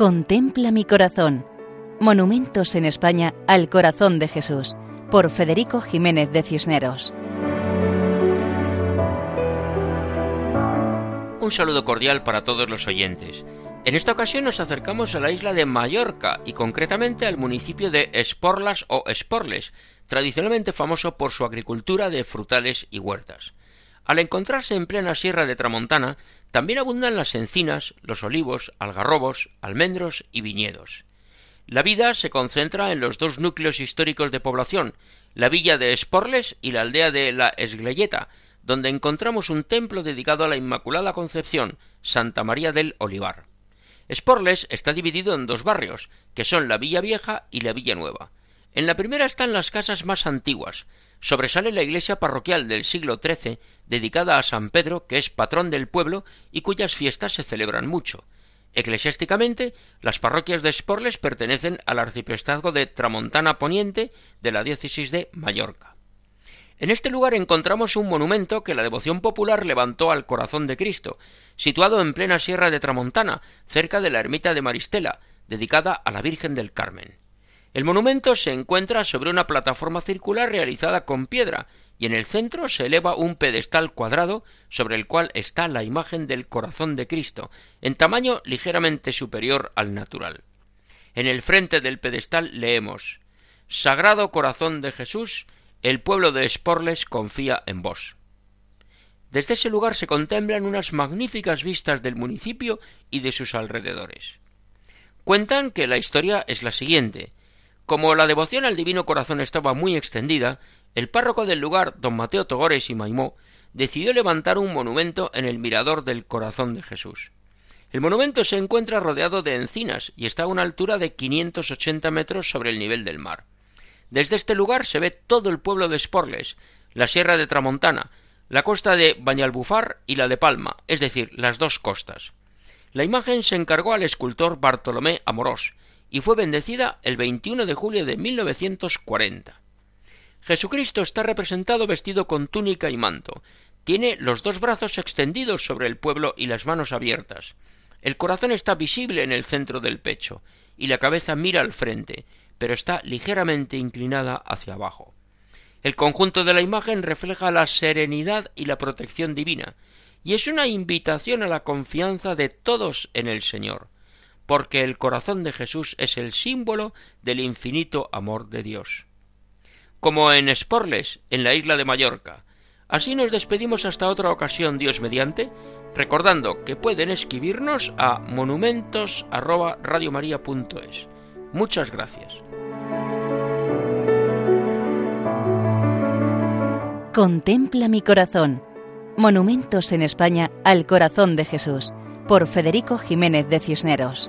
Contempla mi corazón. Monumentos en España al corazón de Jesús, por Federico Jiménez de Cisneros. Un saludo cordial para todos los oyentes. En esta ocasión nos acercamos a la isla de Mallorca y concretamente al municipio de Esporlas o Esporles, tradicionalmente famoso por su agricultura de frutales y huertas. Al encontrarse en plena sierra de Tramontana, también abundan las encinas, los olivos, algarrobos, almendros y viñedos. La vida se concentra en los dos núcleos históricos de población, la villa de Esporles y la aldea de La Esgleyeta, donde encontramos un templo dedicado a la Inmaculada Concepción, Santa María del Olivar. Sporles está dividido en dos barrios, que son la Villa Vieja y la Villa Nueva. En la primera están las casas más antiguas. Sobresale la iglesia parroquial del siglo XIII, dedicada a San Pedro, que es patrón del pueblo y cuyas fiestas se celebran mucho. Eclesiásticamente, las parroquias de Sporles pertenecen al arciprestazgo de Tramontana Poniente de la diócesis de Mallorca. En este lugar encontramos un monumento que la devoción popular levantó al corazón de Cristo, situado en plena sierra de Tramontana, cerca de la ermita de Maristela, dedicada a la Virgen del Carmen. El monumento se encuentra sobre una plataforma circular realizada con piedra, y en el centro se eleva un pedestal cuadrado sobre el cual está la imagen del corazón de Cristo, en tamaño ligeramente superior al natural. En el frente del pedestal leemos Sagrado Corazón de Jesús, el pueblo de Esporles confía en vos. Desde ese lugar se contemplan unas magníficas vistas del municipio y de sus alrededores. Cuentan que la historia es la siguiente. Como la devoción al Divino Corazón estaba muy extendida, el párroco del lugar, don Mateo Togores y Maimó, decidió levantar un monumento en el mirador del Corazón de Jesús. El monumento se encuentra rodeado de encinas y está a una altura de 580 metros sobre el nivel del mar. Desde este lugar se ve todo el pueblo de Sporles, la sierra de Tramontana, la costa de Bañalbufar y la de Palma, es decir, las dos costas. La imagen se encargó al escultor Bartolomé Amorós y fue bendecida el 21 de julio de 1940. Jesucristo está representado vestido con túnica y manto. Tiene los dos brazos extendidos sobre el pueblo y las manos abiertas. El corazón está visible en el centro del pecho y la cabeza mira al frente, pero está ligeramente inclinada hacia abajo. El conjunto de la imagen refleja la serenidad y la protección divina, y es una invitación a la confianza de todos en el Señor, porque el corazón de Jesús es el símbolo del infinito amor de Dios. Como en Esporles, en la isla de Mallorca. Así nos despedimos hasta otra ocasión, Dios mediante, recordando que pueden escribirnos a monumentos@radiomaria.es. Muchas gracias. Contempla mi corazón. Monumentos en España al corazón de Jesús, por Federico Jiménez de Cisneros.